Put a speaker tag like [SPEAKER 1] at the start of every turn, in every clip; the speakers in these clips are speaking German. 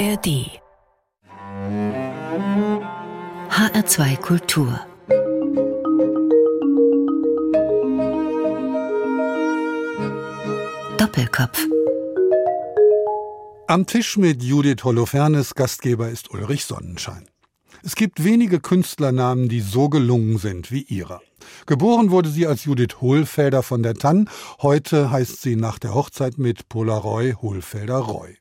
[SPEAKER 1] ARD HR2 Kultur Doppelkopf
[SPEAKER 2] Am Tisch mit Judith Holofernes Gastgeber ist Ulrich Sonnenschein. Es gibt wenige Künstlernamen, die so gelungen sind wie ihrer. Geboren wurde sie als Judith Hohlfelder von der Tann. Heute heißt sie nach der Hochzeit mit Polaroy Hohlfelder Roy.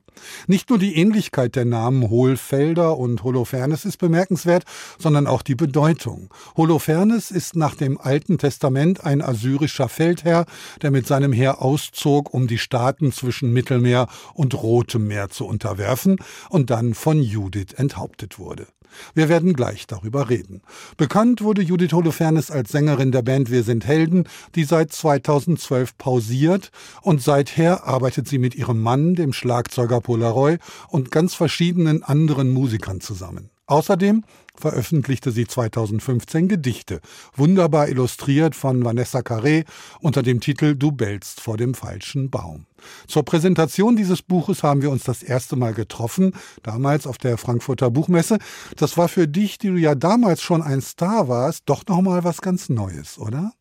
[SPEAKER 2] Nicht nur die Ähnlichkeit der Namen Hohlfelder und Holofernes ist bemerkenswert, sondern auch die Bedeutung. Holofernes ist nach dem Alten Testament ein assyrischer Feldherr, der mit seinem Heer auszog, um die Staaten zwischen Mittelmeer und Rotem Meer zu unterwerfen und dann von Judith enthauptet wurde. Wir werden gleich darüber reden. Bekannt wurde Judith Holofernes als Sängerin der Band Wir sind Helden, die seit 2012 pausiert und seither arbeitet sie mit ihrem Mann, dem Schlagzeuger Polaroy und ganz verschiedenen anderen Musikern zusammen. Außerdem veröffentlichte sie 2015 Gedichte, wunderbar illustriert von Vanessa Carré unter dem Titel Du bellst vor dem falschen Baum. Zur Präsentation dieses Buches haben wir uns das erste Mal getroffen, damals auf der Frankfurter Buchmesse. Das war für dich, die du ja damals schon ein Star warst, doch noch mal was ganz Neues, oder?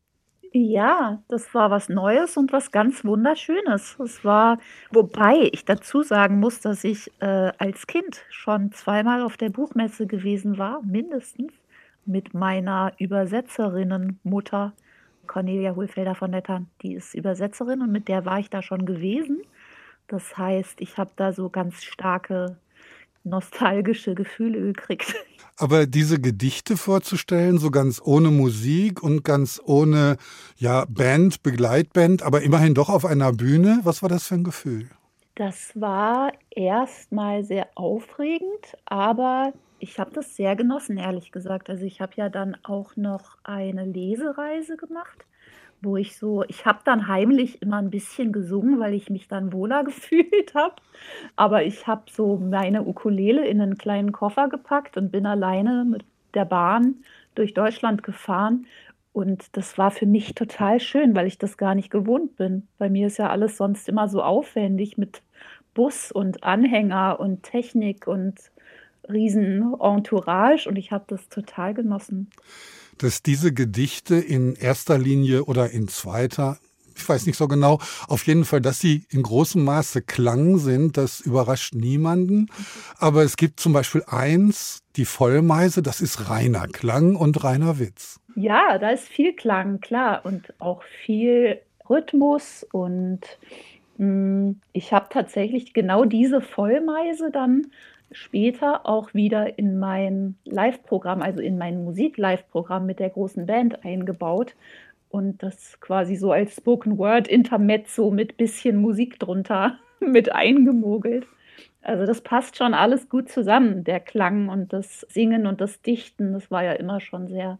[SPEAKER 3] Ja, das war was Neues und was ganz Wunderschönes. Es war wobei ich dazu sagen muss, dass ich, äh, als Kind schon zweimal auf der Buchmesse gewesen war, mindestens, mit meiner Übersetzerinnenmutter Cornelia Hohlfelder von Tann. Die ist Übersetzerin und mit der war ich da schon gewesen. Das heißt, ich habe da so ganz starke nostalgische Gefühle gekriegt.
[SPEAKER 2] Aber diese Gedichte vorzustellen, so ganz ohne Musik und ganz ohne ja, Band, Begleitband, aber immerhin doch auf einer Bühne, was war das für ein Gefühl?
[SPEAKER 3] Das war erstmal sehr aufregend, aber ich habe das sehr genossen, ehrlich gesagt. Also ich habe ja dann auch noch eine Lesereise gemacht wo ich so ich habe dann heimlich immer ein bisschen gesungen, weil ich mich dann wohler gefühlt habe. Aber ich habe so meine Ukulele in einen kleinen Koffer gepackt und bin alleine mit der Bahn durch Deutschland gefahren. Und das war für mich total schön, weil ich das gar nicht gewohnt bin. Bei mir ist ja alles sonst immer so aufwendig mit Bus und Anhänger und Technik und riesen Entourage und ich habe das total genossen
[SPEAKER 2] dass diese Gedichte in erster Linie oder in zweiter ich weiß nicht so genau, auf jeden Fall, dass sie in großem Maße Klang sind, das überrascht niemanden. Aber es gibt zum Beispiel eins, die Vollmeise, das ist reiner Klang und reiner Witz.
[SPEAKER 3] Ja, da ist viel Klang, klar, und auch viel Rhythmus. Und mh, mm, ich habe tatsächlich genau diese Vollmeise dann später auch wieder in mein Live-Programm, also in mein Musik-Live-Programm mit der großen Band eingebaut und das quasi so als Spoken Word Intermezzo mit bisschen Musik drunter mit eingemogelt. Also das passt schon alles gut zusammen, der Klang und das Singen und das Dichten, das war ja immer schon sehr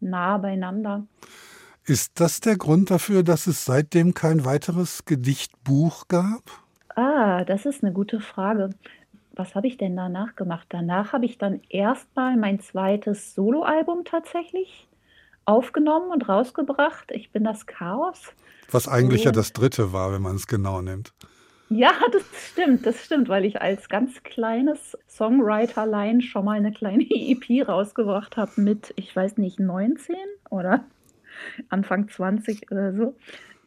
[SPEAKER 3] nah beieinander.
[SPEAKER 2] Ist das der Grund dafür, dass es seitdem kein weiteres Gedichtbuch gab?
[SPEAKER 3] Ah, das ist eine gute Frage was habe ich denn danach gemacht? Danach habe ich dann erstmal mein zweites Soloalbum tatsächlich aufgenommen und rausgebracht. Ich bin das Chaos.
[SPEAKER 2] Was eigentlich ja das dritte war, wenn man es genau nimmt.
[SPEAKER 3] Ja, das stimmt, das stimmt, weil ich als ganz kleines Songwriterlein schon mal eine kleine EP rausgebracht habe mit, ich weiß nicht, 19 oder Anfang 20 oder so.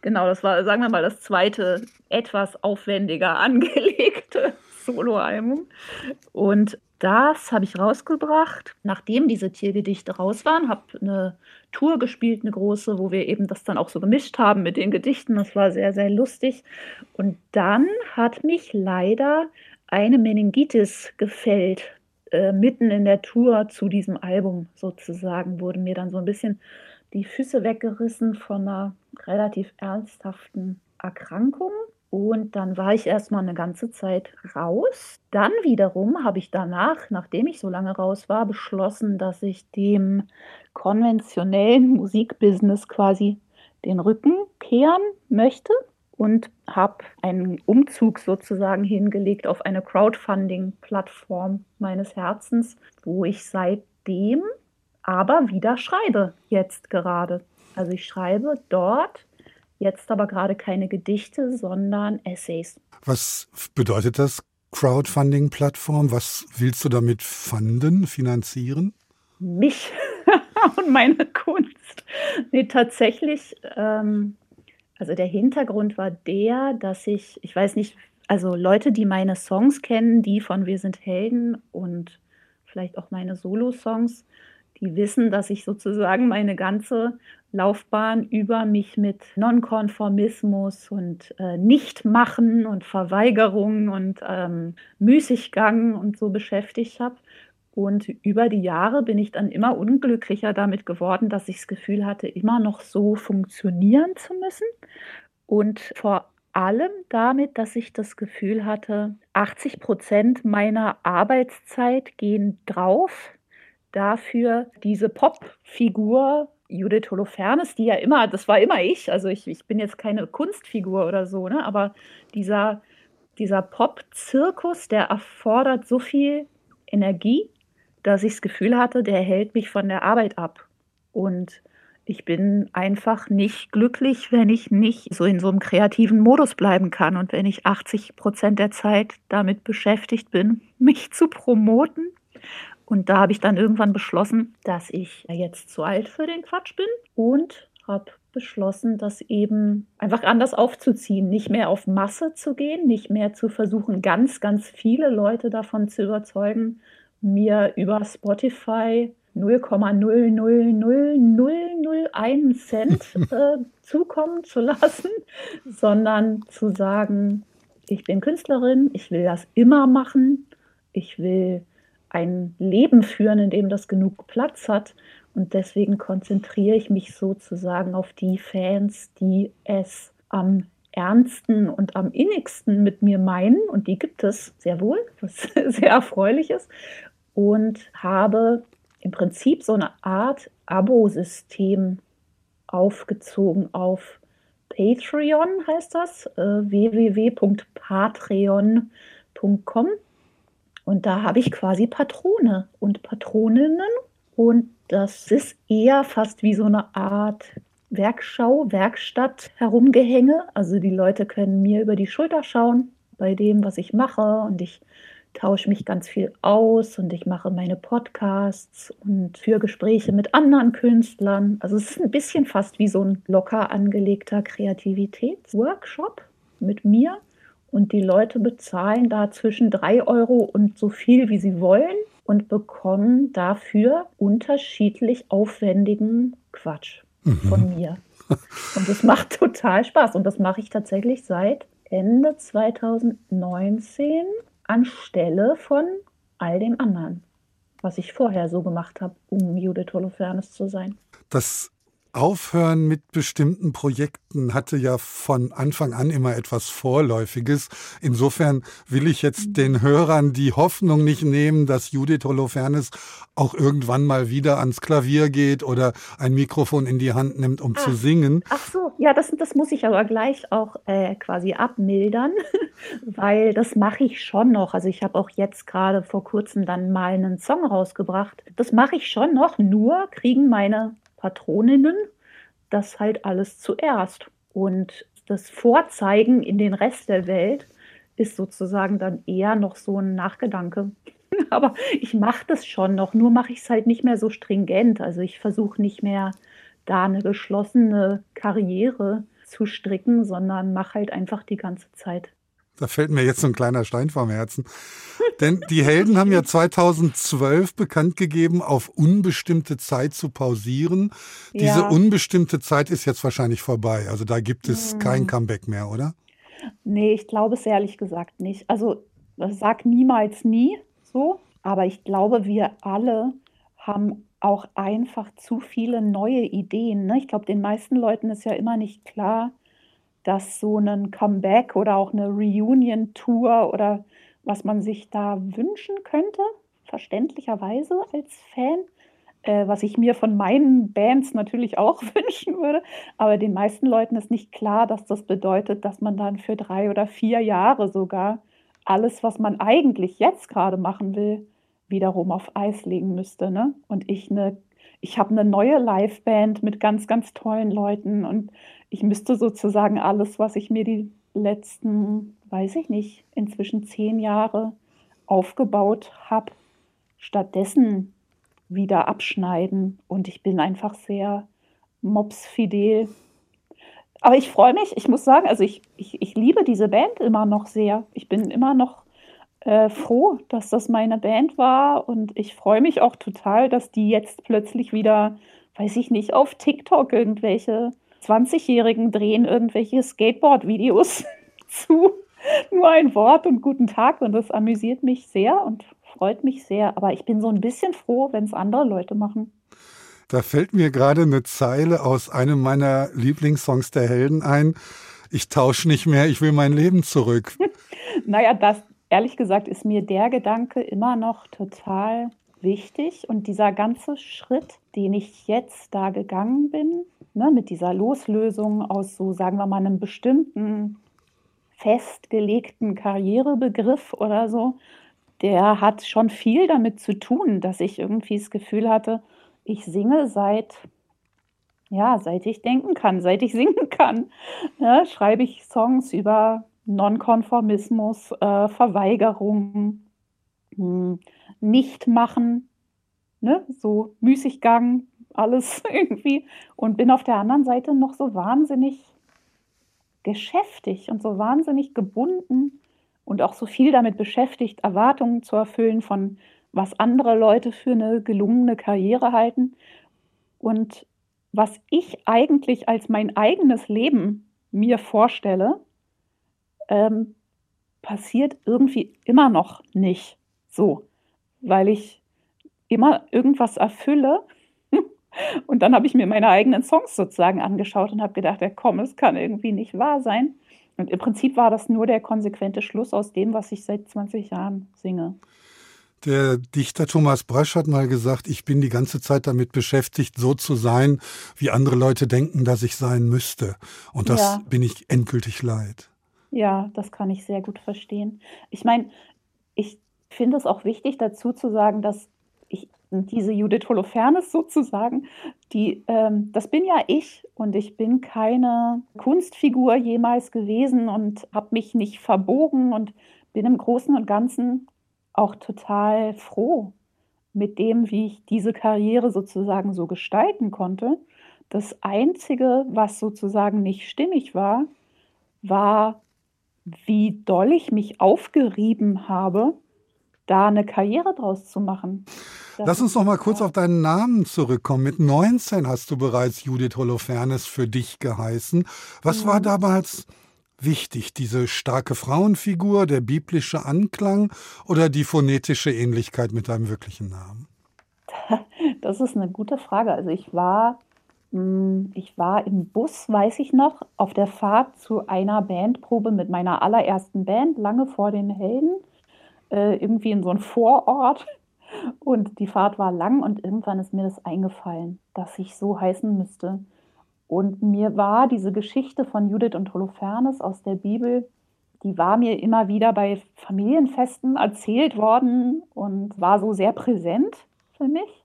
[SPEAKER 3] Genau, das war, sagen wir mal, das zweite etwas aufwendiger angelegte Soloalbum. Und das habe ich rausgebracht, nachdem diese Tiergedichte raus waren, habe eine Tour gespielt, eine große, wo wir eben das dann auch so gemischt haben mit den Gedichten. Das war sehr, sehr lustig. Und dann hat mich leider eine Meningitis gefällt. Äh, mitten in der Tour zu diesem Album sozusagen wurden mir dann so ein bisschen die Füße weggerissen von einer relativ ernsthaften Erkrankung. Und dann war ich erstmal eine ganze Zeit raus. Dann wiederum habe ich danach, nachdem ich so lange raus war, beschlossen, dass ich dem konventionellen Musikbusiness quasi den Rücken kehren möchte und habe einen Umzug sozusagen hingelegt auf eine Crowdfunding-Plattform meines Herzens, wo ich seitdem aber wieder schreibe, jetzt gerade. Also ich schreibe dort Jetzt aber gerade keine Gedichte, sondern Essays.
[SPEAKER 2] Was bedeutet das Crowdfunding-Plattform. Was willst du damit fanden, finanzieren?
[SPEAKER 3] Mich und meine Kunst. Nee, tatsächlich, ähm, also der Hintergrund war der, dass ich, ich weiß nicht, also Leute, die meine Songs kennen, die von Wir sind Helden und vielleicht auch meine Solo-Songs, die wissen, dass ich sozusagen meine ganze Laufbahn über mich mit Nonkonformismus und äh, Nichtmachen und Verweigerung und ähm, Müßiggang und so beschäftigt habe. Und über die Jahre bin ich dann immer unglücklicher damit geworden, dass ich das Gefühl hatte, immer noch so funktionieren zu müssen. Und vor allem damit, dass ich das Gefühl hatte, 80 Prozent meiner Arbeitszeit gehen drauf, dafür diese Popfigur Judith Holofernes, die ja immer, das war immer ich, also ich, ich bin jetzt keine Kunstfigur oder so, ne? aber dieser, dieser Pop-Zirkus, der erfordert so viel Energie, dass ich das Gefühl hatte, der hält mich von der Arbeit ab. Und ich bin einfach nicht glücklich, wenn ich nicht so in so einem kreativen Modus bleiben kann und wenn ich 80 Prozent der Zeit damit beschäftigt bin, mich zu promoten und da habe ich dann irgendwann beschlossen, dass ich jetzt zu alt für den Quatsch bin und habe beschlossen, das eben einfach anders aufzuziehen, nicht mehr auf Masse zu gehen, nicht mehr zu versuchen, ganz, ganz viele Leute davon zu überzeugen, mir über Spotify 0,0000001 Cent äh, zukommen zu lassen, sondern zu sagen, ich bin Künstlerin, ich will das immer machen, ich will ein Leben führen, in dem das genug Platz hat. Und deswegen konzentriere ich mich sozusagen auf die Fans, die es am ernsten und am innigsten mit mir meinen. Und die gibt es sehr wohl, was sehr erfreulich ist. Und habe im Prinzip so eine Art Abo-System aufgezogen auf Patreon, heißt das, äh, www.patreon.com. Und da habe ich quasi Patrone und Patroninnen. Und das ist eher fast wie so eine Art Werkschau, Werkstatt herumgehänge. Also die Leute können mir über die Schulter schauen bei dem, was ich mache. Und ich tausche mich ganz viel aus und ich mache meine Podcasts und führe Gespräche mit anderen Künstlern. Also es ist ein bisschen fast wie so ein locker angelegter Kreativitätsworkshop mit mir. Und die Leute bezahlen da zwischen drei Euro und so viel, wie sie wollen und bekommen dafür unterschiedlich aufwendigen Quatsch mhm. von mir. Und das macht total Spaß. Und das mache ich tatsächlich seit Ende 2019 anstelle von all dem anderen, was ich vorher so gemacht habe, um Judith Holofernes zu sein.
[SPEAKER 2] Das Aufhören mit bestimmten Projekten hatte ja von Anfang an immer etwas Vorläufiges. Insofern will ich jetzt mhm. den Hörern die Hoffnung nicht nehmen, dass Judith Holofernes auch irgendwann mal wieder ans Klavier geht oder ein Mikrofon in die Hand nimmt, um ach, zu singen.
[SPEAKER 3] Ach so, ja, das, das muss ich aber gleich auch äh, quasi abmildern, weil das mache ich schon noch. Also ich habe auch jetzt gerade vor kurzem dann mal einen Song rausgebracht. Das mache ich schon noch, nur kriegen meine Patroninnen das halt alles zuerst. Und das Vorzeigen in den Rest der Welt ist sozusagen dann eher noch so ein Nachgedanke. Aber ich mache das schon noch, nur mache ich es halt nicht mehr so stringent. Also ich versuche nicht mehr da eine geschlossene Karriere zu stricken, sondern mache halt einfach die ganze Zeit
[SPEAKER 2] da fällt mir jetzt so ein kleiner Stein vom Herzen. Denn die Helden haben ja 2012 bekannt gegeben, auf unbestimmte Zeit zu pausieren. Diese ja. unbestimmte Zeit ist jetzt wahrscheinlich vorbei. Also da gibt es hm. kein Comeback mehr, oder?
[SPEAKER 3] Nee, ich glaube es ehrlich gesagt nicht. Also sag niemals nie so. Aber ich glaube, wir alle haben auch einfach zu viele neue Ideen. Ne? Ich glaube, den meisten Leuten ist ja immer nicht klar, dass so ein Comeback oder auch eine Reunion-Tour oder was man sich da wünschen könnte, verständlicherweise als Fan, äh, was ich mir von meinen Bands natürlich auch wünschen würde. Aber den meisten Leuten ist nicht klar, dass das bedeutet, dass man dann für drei oder vier Jahre sogar alles, was man eigentlich jetzt gerade machen will, wiederum auf Eis legen müsste. Ne? Und ich eine ich habe eine neue Liveband mit ganz, ganz tollen Leuten und ich müsste sozusagen alles, was ich mir die letzten, weiß ich nicht, inzwischen zehn Jahre aufgebaut habe, stattdessen wieder abschneiden. Und ich bin einfach sehr mobsfidel. Aber ich freue mich, ich muss sagen, also ich, ich, ich liebe diese Band immer noch sehr. Ich bin immer noch äh, froh, dass das meine Band war. Und ich freue mich auch total, dass die jetzt plötzlich wieder, weiß ich nicht, auf TikTok irgendwelche 20-Jährigen drehen irgendwelche Skateboard-Videos zu nur ein Wort und guten Tag. Und das amüsiert mich sehr und freut mich sehr. Aber ich bin so ein bisschen froh, wenn es andere Leute machen.
[SPEAKER 2] Da fällt mir gerade eine Zeile aus einem meiner Lieblingssongs der Helden ein. Ich tausche nicht mehr, ich will mein Leben zurück.
[SPEAKER 3] naja, das, ehrlich gesagt, ist mir der Gedanke immer noch total wichtig. Und dieser ganze Schritt, den ich jetzt da gegangen bin, ne, mit dieser Loslösung aus so, sagen wir mal, einem bestimmten festgelegten Karrierebegriff oder so, der hat schon viel damit zu tun, dass ich irgendwie das Gefühl hatte, ich singe seit, ja, seit ich denken kann, seit ich singen kann. Ja, schreibe ich Songs über Nonkonformismus, äh, Verweigerung, hm, Nichtmachen, ne, so Müßiggang, alles irgendwie. Und bin auf der anderen Seite noch so wahnsinnig geschäftig und so wahnsinnig gebunden und auch so viel damit beschäftigt, Erwartungen zu erfüllen von was andere Leute für eine gelungene Karriere halten und was ich eigentlich als mein eigenes Leben mir vorstelle, ähm, passiert irgendwie immer noch nicht so, weil ich immer irgendwas erfülle, und dann habe ich mir meine eigenen Songs sozusagen angeschaut und habe gedacht, ja komm, es kann irgendwie nicht wahr sein. Und im Prinzip war das nur der konsequente Schluss aus dem, was ich seit 20 Jahren singe.
[SPEAKER 2] Der Dichter Thomas Brasch hat mal gesagt, ich bin die ganze Zeit damit beschäftigt, so zu sein, wie andere Leute denken, dass ich sein müsste. Und das ja. bin ich endgültig leid.
[SPEAKER 3] Ja, das kann ich sehr gut verstehen. Ich meine, ich finde es auch wichtig dazu zu sagen, dass diese Judith Holofernes sozusagen, die, ähm, das bin ja ich und ich bin keine Kunstfigur jemals gewesen und habe mich nicht verbogen und bin im Großen und Ganzen auch total froh mit dem, wie ich diese Karriere sozusagen so gestalten konnte. Das Einzige, was sozusagen nicht stimmig war, war, wie doll ich mich aufgerieben habe, da eine Karriere draus zu machen.
[SPEAKER 2] Das Lass uns noch mal kurz auf deinen Namen zurückkommen. Mit 19 hast du bereits Judith Holofernes für dich geheißen. Was mhm. war damals wichtig? Diese starke Frauenfigur, der biblische Anklang oder die phonetische Ähnlichkeit mit deinem wirklichen Namen?
[SPEAKER 3] Das ist eine gute Frage. Also ich war, ich war im Bus, weiß ich noch, auf der Fahrt zu einer Bandprobe mit meiner allerersten Band, lange vor den Helden, äh, irgendwie in so einem Vorort und die Fahrt war lang und irgendwann ist mir das eingefallen, dass ich so heißen müsste. Und mir war diese Geschichte von Judith und Holofernes aus der Bibel, die war mir immer wieder bei Familienfesten erzählt worden und war so sehr präsent für mich.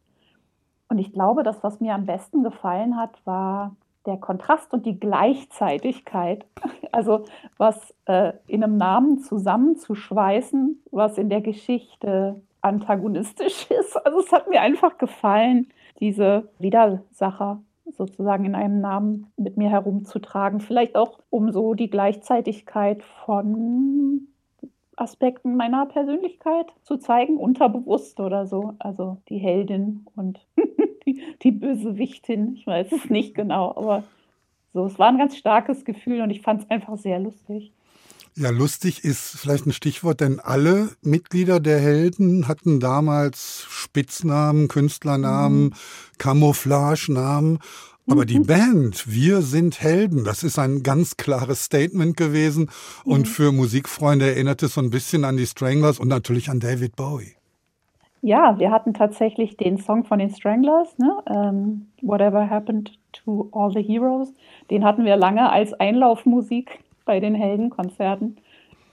[SPEAKER 3] Und ich glaube, das, was mir am besten gefallen hat, war der Kontrast und die Gleichzeitigkeit. Also was äh, in einem Namen zusammenzuschweißen, was in der Geschichte antagonistisch ist. Also es hat mir einfach gefallen, diese Widersacher sozusagen in einem Namen mit mir herumzutragen. Vielleicht auch, um so die Gleichzeitigkeit von Aspekten meiner Persönlichkeit zu zeigen, unterbewusst oder so. Also die Heldin und die, die Bösewichtin, ich weiß es nicht genau, aber so, es war ein ganz starkes Gefühl und ich fand es einfach sehr lustig.
[SPEAKER 2] Ja, lustig ist vielleicht ein Stichwort, denn alle Mitglieder der Helden hatten damals Spitznamen, Künstlernamen, mhm. Camouflagenamen. Aber die Band, wir sind Helden, das ist ein ganz klares Statement gewesen. Und mhm. für Musikfreunde erinnert es so ein bisschen an die Stranglers und natürlich an David Bowie.
[SPEAKER 3] Ja, wir hatten tatsächlich den Song von den Stranglers, ne? um, ähm, Whatever Happened to All the Heroes. Den hatten wir lange als Einlaufmusik bei den Heldenkonzerten.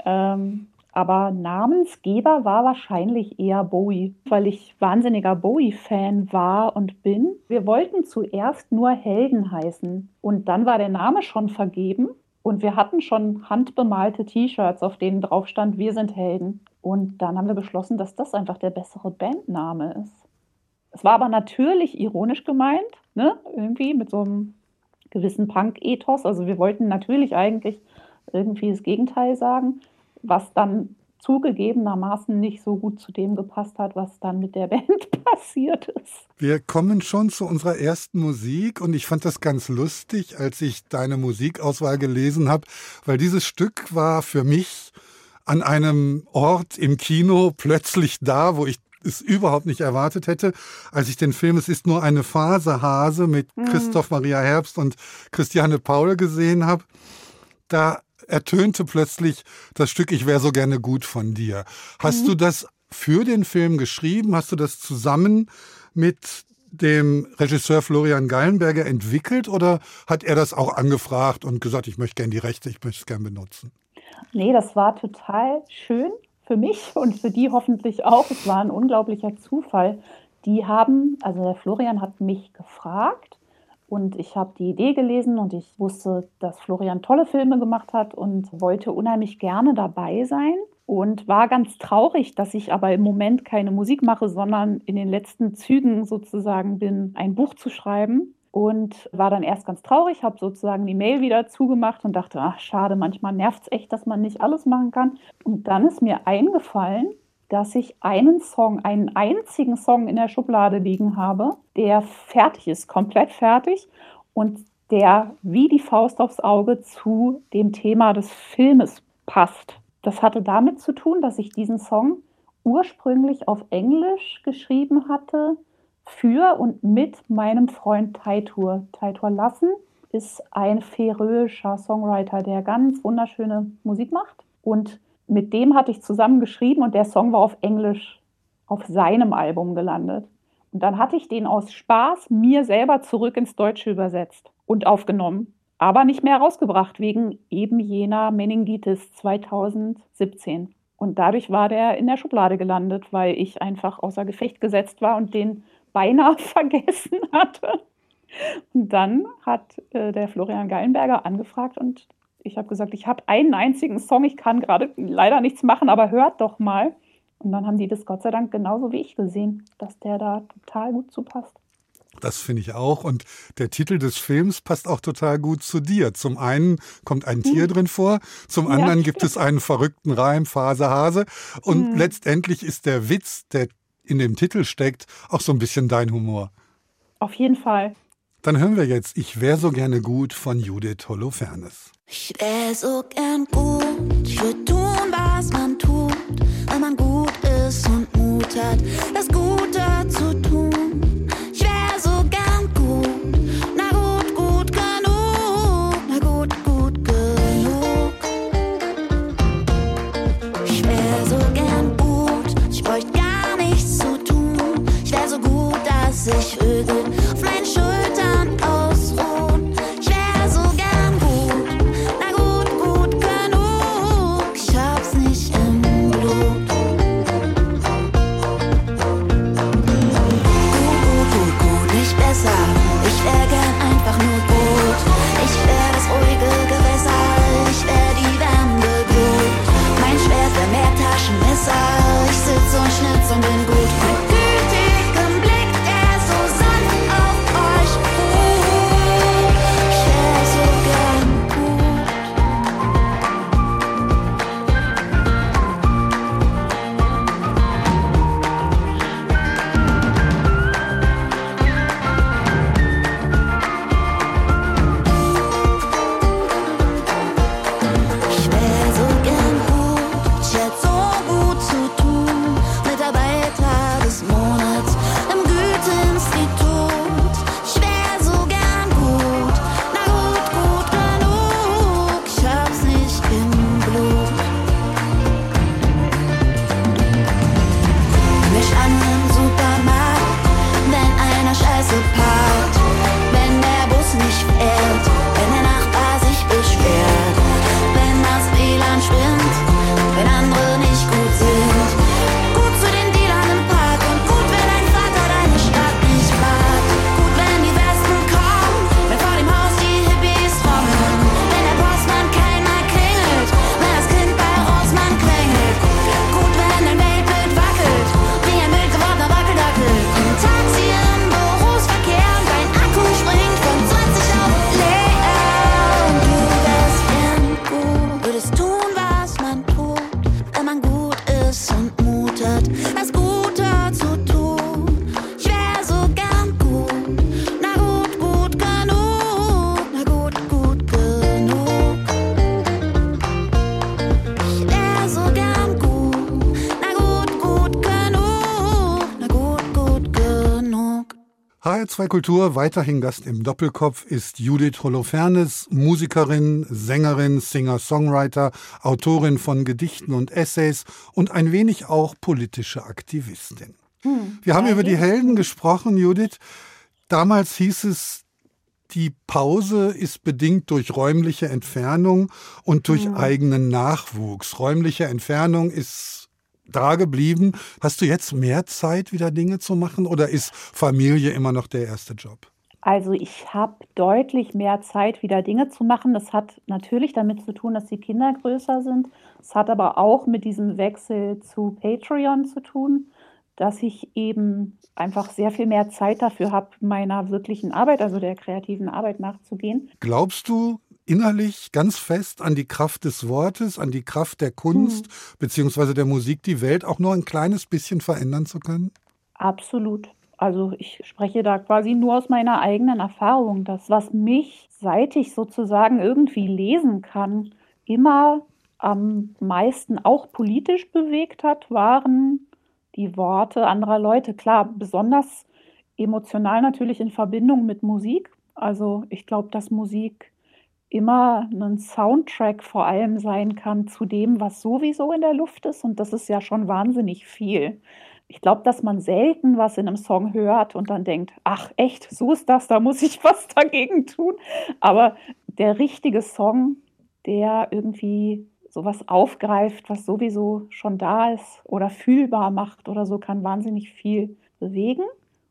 [SPEAKER 3] Ähm, aber Namensgeber war wahrscheinlich eher Bowie, weil ich wahnsinniger Bowie-Fan war und bin. Wir wollten zuerst nur Helden heißen und dann war der Name schon vergeben Und wir hatten schon handbemalte T-Shirts, auf denen drauf stand, wir sind Helden. Und dann haben wir beschlossen, dass das einfach der bessere Bandname ist. Es war aber natürlich ironisch gemeint, ne? irgendwie mit so einem gewissen Punk-Ethos. Also wir wollten natürlich eigentlich irgendwie das Gegenteil sagen, was dann zugegebenermaßen nicht so gut zu dem gepasst hat, was dann mit der Band passiert ist.
[SPEAKER 2] Wir kommen schon zu unserer ersten Musik und ich fand das ganz lustig, als ich deine Musikauswahl gelesen habe, weil dieses Stück war für mich an einem Ort im Kino plötzlich da, wo ich es überhaupt nicht erwartet hätte, als ich den Film Es ist nur eine Phase Hase mit mhm. Christoph Maria Herbst und Christiane Paul gesehen habe. Da ertönte plötzlich das Stück Ich wäre so gerne gut von dir. Hast mhm. du das für den Film geschrieben? Hast du das zusammen mit dem Regisseur Florian Gallenberger entwickelt oder hat er das auch angefragt und gesagt, ich möchte gerne die Rechte, ich möchte es gerne benutzen?
[SPEAKER 3] Nee, das war total schön für mich und für die hoffentlich auch. Es war ein unglaublicher Zufall. Die haben, also der Florian hat mich gefragt und ich habe die Idee gelesen und ich wusste, dass Florian tolle Filme gemacht hat und wollte unheimlich gerne dabei sein. Und war ganz traurig, dass ich aber im Moment keine Musik mache, sondern in den letzten Zügen sozusagen bin, ein Buch zu schreiben. Und war dann erst ganz traurig, habe sozusagen die Mail wieder zugemacht und dachte, ach schade, manchmal nervt es echt, dass man nicht alles machen kann. Und dann ist mir eingefallen, dass ich einen Song, einen einzigen Song in der Schublade liegen habe, der fertig ist, komplett fertig und der wie die Faust aufs Auge zu dem Thema des Filmes passt. Das hatte damit zu tun, dass ich diesen Song ursprünglich auf Englisch geschrieben hatte für und mit meinem Freund Taitur. Taitur Lassen ist ein färöischer Songwriter, der ganz wunderschöne Musik macht und mit dem hatte ich zusammen geschrieben und der Song war auf Englisch auf seinem Album gelandet. Und dann hatte ich den aus Spaß mir selber zurück ins Deutsche übersetzt und aufgenommen, aber nicht mehr rausgebracht wegen eben jener Meningitis 2017. Und dadurch war der in der Schublade gelandet, weil ich einfach außer Gefecht gesetzt war und den beinahe vergessen hatte. Und dann hat äh, der Florian Geilenberger angefragt und ich habe gesagt, ich habe einen einzigen Song, ich kann gerade leider nichts machen, aber hört doch mal. Und dann haben die das Gott sei Dank genauso wie ich gesehen, dass der da total gut zu passt.
[SPEAKER 2] Das finde ich auch. Und der Titel des Films passt auch total gut zu dir. Zum einen kommt ein Tier hm. drin vor, zum anderen ja, gibt es einen verrückten Reim, Phase Hase. Und hm. letztendlich ist der Witz, der in dem Titel steckt, auch so ein bisschen dein Humor.
[SPEAKER 3] Auf jeden Fall.
[SPEAKER 2] Dann hören wir jetzt Ich wär so gerne gut von Judith Holofernes.
[SPEAKER 4] Ich wär so gern gut, ich würde tun, was man tut, wenn man gut ist und Mut hat, das Gute zu tun. Ich wär so gern gut, na gut, gut genug, na gut, gut genug. Ich wär so gern gut, ich bräuchte gar nichts zu tun. Ich wär so gut, dass ich Vögel
[SPEAKER 2] HR2 Kultur, weiterhin Gast im Doppelkopf ist Judith Holofernes, Musikerin, Sängerin, Singer-Songwriter, Autorin von Gedichten und Essays und ein wenig auch politische Aktivistin. Wir haben über die Helden gesprochen, Judith. Damals hieß es, die Pause ist bedingt durch räumliche Entfernung und durch eigenen Nachwuchs. Räumliche Entfernung ist da geblieben. Hast du jetzt mehr Zeit, wieder Dinge zu machen oder ist Familie immer noch der erste Job?
[SPEAKER 3] Also ich habe deutlich mehr Zeit, wieder Dinge zu machen. Das hat natürlich damit zu tun, dass die Kinder größer sind. Es hat aber auch mit diesem Wechsel zu Patreon zu tun, dass ich eben einfach sehr viel mehr Zeit dafür habe, meiner wirklichen Arbeit, also der kreativen Arbeit nachzugehen.
[SPEAKER 2] Glaubst du innerlich ganz fest an die Kraft des Wortes, an die Kraft der Kunst beziehungsweise der Musik, die Welt auch nur ein kleines bisschen verändern zu können?
[SPEAKER 3] Absolut. Also ich spreche da quasi nur aus meiner eigenen Erfahrung. Das, was mich, seit ich sozusagen irgendwie lesen kann, immer am meisten auch politisch bewegt hat, waren die Worte anderer Leute. Klar, besonders emotional natürlich in Verbindung mit Musik. Also ich glaube, dass Musik immer ein Soundtrack vor allem sein kann zu dem, was sowieso in der Luft ist. Und das ist ja schon wahnsinnig viel. Ich glaube, dass man selten was in einem Song hört und dann denkt, ach echt, so ist das, da muss ich was dagegen tun. Aber der richtige Song, der irgendwie sowas aufgreift, was sowieso schon da ist oder fühlbar macht oder so, kann wahnsinnig viel bewegen.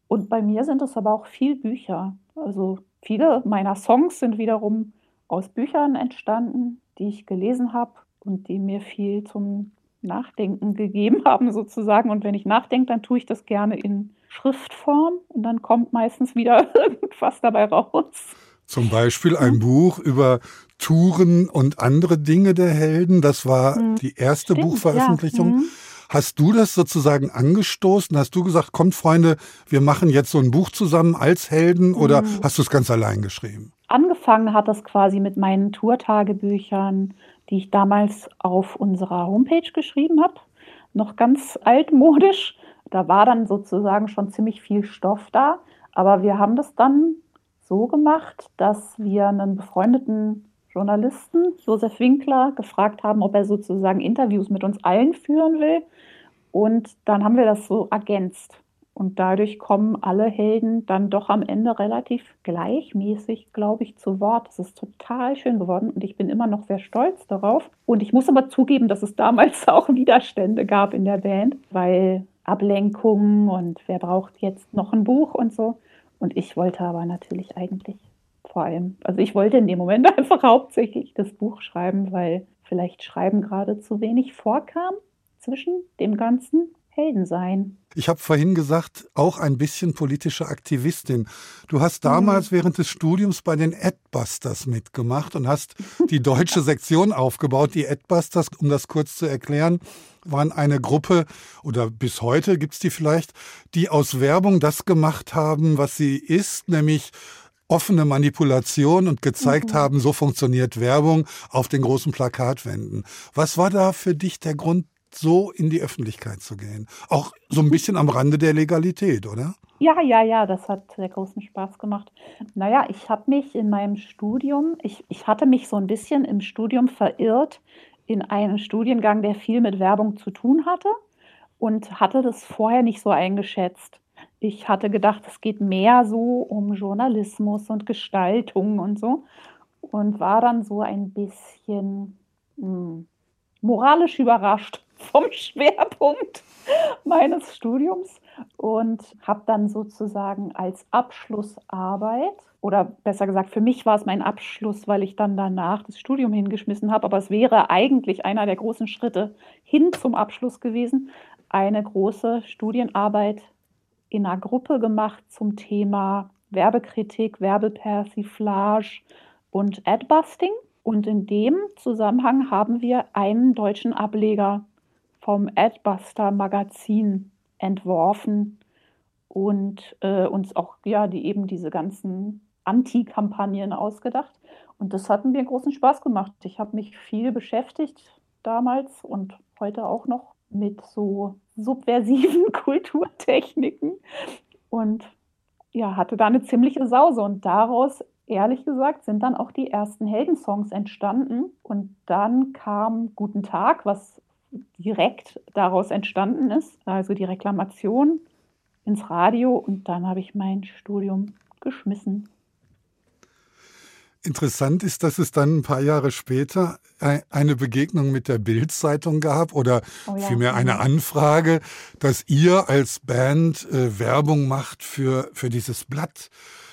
[SPEAKER 3] Und bei mir sind es aber auch viel Bücher. Also viele meiner Songs sind wiederum aus Büchern entstanden, die ich gelesen habe und die mir viel zum Nachdenken gegeben haben sozusagen. Und wenn ich nachdenke, dann tue ich das gerne in Schriftform und dann kommt meistens wieder irgendwas dabei raus.
[SPEAKER 2] Zum Beispiel ein Buch über Touren und andere Dinge der Helden. Das war
[SPEAKER 3] Hm.
[SPEAKER 2] die erste
[SPEAKER 3] Stimmt,
[SPEAKER 2] Buchveröffentlichung.
[SPEAKER 3] ja.
[SPEAKER 2] Hast du das sozusagen angestoßen? Hast du gesagt, kommt Freunde, wir machen jetzt so ein Buch zusammen als Helden oder
[SPEAKER 3] Hm.
[SPEAKER 2] hast du es ganz allein geschrieben?
[SPEAKER 3] Angefangen hat das quasi mit meinen Tourtagebüchern, die ich damals auf unserer Homepage geschrieben habe. Noch ganz altmodisch. Da war dann sozusagen schon ziemlich viel Stoff da. Aber wir haben das dann so gemacht, dass wir einen befreundeten Journalisten, Josef Winkler, gefragt haben, ob er sozusagen Interviews mit uns allen führen will. Und dann haben wir das so ergänzt. Und dadurch kommen alle Helden dann doch am Ende relativ gleichmäßig, glaube ich, zu Wort. Das ist total schön geworden und ich bin immer noch sehr stolz darauf. Und ich muss aber zugeben, dass es damals auch Widerstände gab in der Band, weil Ablenkungen und wer braucht jetzt noch ein Buch und so. Und ich wollte aber natürlich eigentlich vor allem, also ich wollte in dem Moment einfach hauptsächlich das Buch schreiben, weil vielleicht Schreiben gerade zu wenig vorkam zwischen dem ganzen Heldensein.
[SPEAKER 2] Ich habe vorhin gesagt, auch ein bisschen politische Aktivistin. Du hast damals während des Studiums bei den Adbusters mitgemacht und hast die deutsche Sektion aufgebaut. Die Adbusters, um das kurz zu erklären, waren eine Gruppe, oder bis heute gibt's die vielleicht, die aus Werbung das gemacht haben, was sie ist, nämlich offene Manipulation und gezeigt haben, so funktioniert Werbung auf den großen Plakatwänden. Was war da für dich der Grund, so in die Öffentlichkeit zu gehen? Auch so ein bisschen am Rande der Legalität, oder?
[SPEAKER 3] Ja, ja, ja, das hat sehr großen Spaß gemacht. Naja, ich habe mich in meinem Studium, ich, ich hatte mich so ein bisschen im Studium verirrt in einen Studiengang, der viel mit Werbung zu tun hatte und hatte das vorher nicht so eingeschätzt. Ich hatte gedacht, es geht mehr so um Journalismus und Gestaltung und so und war dann so ein bisschen hm, moralisch überrascht vom Schwerpunkt meines Studiums und habe dann sozusagen als Abschlussarbeit oder besser gesagt, für mich war es mein Abschluss, weil ich dann danach das Studium hingeschmissen habe, aber es wäre eigentlich einer der großen Schritte hin zum Abschluss gewesen, eine große Studienarbeit in einer Gruppe gemacht zum Thema Werbekritik, Werbepersiflage und Adbusting. Und in dem Zusammenhang haben wir einen deutschen Ableger vom Adbuster Magazin entworfen und äh, uns auch ja die eben diese ganzen Anti-Kampagnen ausgedacht. Und das hat mir großen Spaß gemacht. Ich habe mich viel beschäftigt damals und heute auch noch mit so subversiven Kulturtechniken und ja, hatte da eine ziemliche Sause. Und daraus, ehrlich gesagt, sind dann auch die ersten Heldensongs entstanden. Und dann kam Guten Tag, was direkt daraus entstanden ist, also die Reklamation ins Radio. Und dann habe ich mein Studium geschmissen.
[SPEAKER 2] Interessant ist, dass es dann ein paar Jahre später eine Begegnung mit der Bild-Zeitung gab oder oh ja. vielmehr eine. Anfrage, dass ihr als Band äh, Werbung macht für, für dieses Blatt.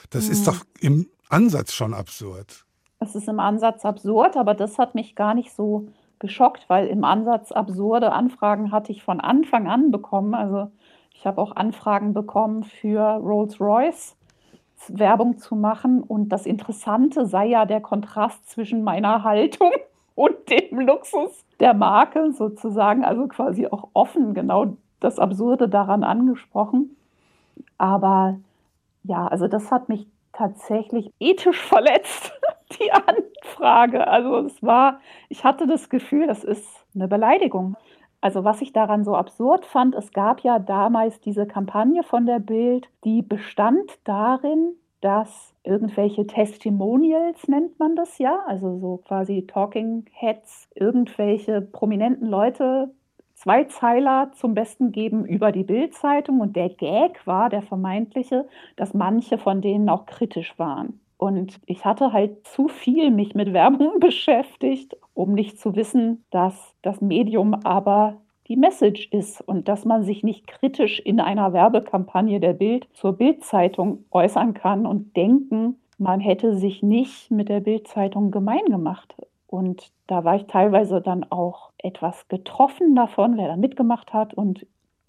[SPEAKER 2] Das mhm. ist doch im Ansatz schon absurd.
[SPEAKER 3] Es ist im Ansatz absurd, aber das hat mich gar nicht so geschockt, weil im Ansatz absurde Anfragen hatte ich von Anfang an bekommen. Also ich habe auch Anfragen bekommen für Rolls-Royce Werbung zu machen. Und das Interessante sei ja der Kontrast zwischen meiner Haltung und dem Luxus der Marke sozusagen. Also quasi auch offen genau das Absurde daran angesprochen. Aber ja, also das hat mich tatsächlich ethisch verletzt, die Anfrage. Also es war, ich hatte das Gefühl, das ist eine Beleidigung. Also was ich daran so absurd fand, es gab ja damals diese Kampagne von der Bild, die bestand darin, dass irgendwelche Testimonials nennt man das ja, also so quasi Talking Heads, irgendwelche prominenten Leute Zweizeiler zum Besten geben über die Bildzeitung und der Gag war der vermeintliche, dass manche von denen auch kritisch waren. Und ich hatte halt zu viel mich mit Werbung beschäftigt, um nicht zu wissen, dass das Medium aber die Message ist und dass man sich nicht kritisch in einer Werbekampagne der Bild zur Bildzeitung äußern kann und denken, man hätte sich nicht mit der Bildzeitung gemein gemacht. Und da war ich teilweise dann auch etwas getroffen davon, wer da mitgemacht hat und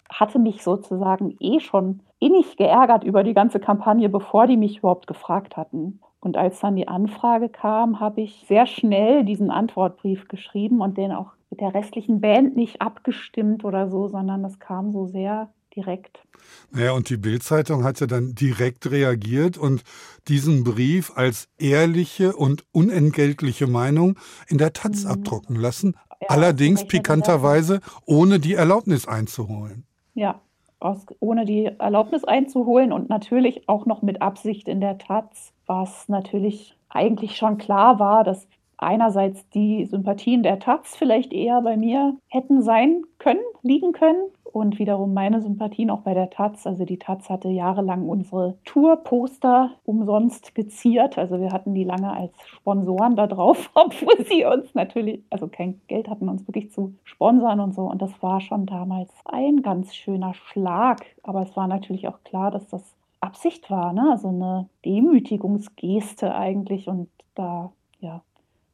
[SPEAKER 3] hatte mich sozusagen eh schon innig geärgert über die ganze Kampagne, bevor die mich überhaupt gefragt hatten. Und als dann die Anfrage kam, habe ich sehr schnell diesen Antwortbrief geschrieben und den auch mit der restlichen Band nicht abgestimmt oder so, sondern das kam so sehr direkt.
[SPEAKER 2] Naja, und die Bildzeitung hat ja dann direkt reagiert und diesen Brief als ehrliche und unentgeltliche Meinung in der Taz mhm. abdrucken lassen. Ja, allerdings pikanterweise ohne die Erlaubnis einzuholen.
[SPEAKER 3] Ja, aus, ohne die Erlaubnis einzuholen und natürlich auch noch mit Absicht in der Taz, was natürlich eigentlich schon klar war, dass einerseits die Sympathien der Taz vielleicht eher bei mir hätten sein können, liegen können und wiederum meine Sympathien auch bei der Taz. Also die Taz hatte jahrelang unsere Tourposter umsonst geziert. Also wir hatten die lange als Sponsoren da drauf, obwohl sie uns natürlich, also kein Geld hatten, uns wirklich zu sponsern und so. Und das war schon damals ein ganz schöner Schlag. Aber es war natürlich auch klar, dass das Absicht war, ne? also eine Demütigungsgeste eigentlich. Und da,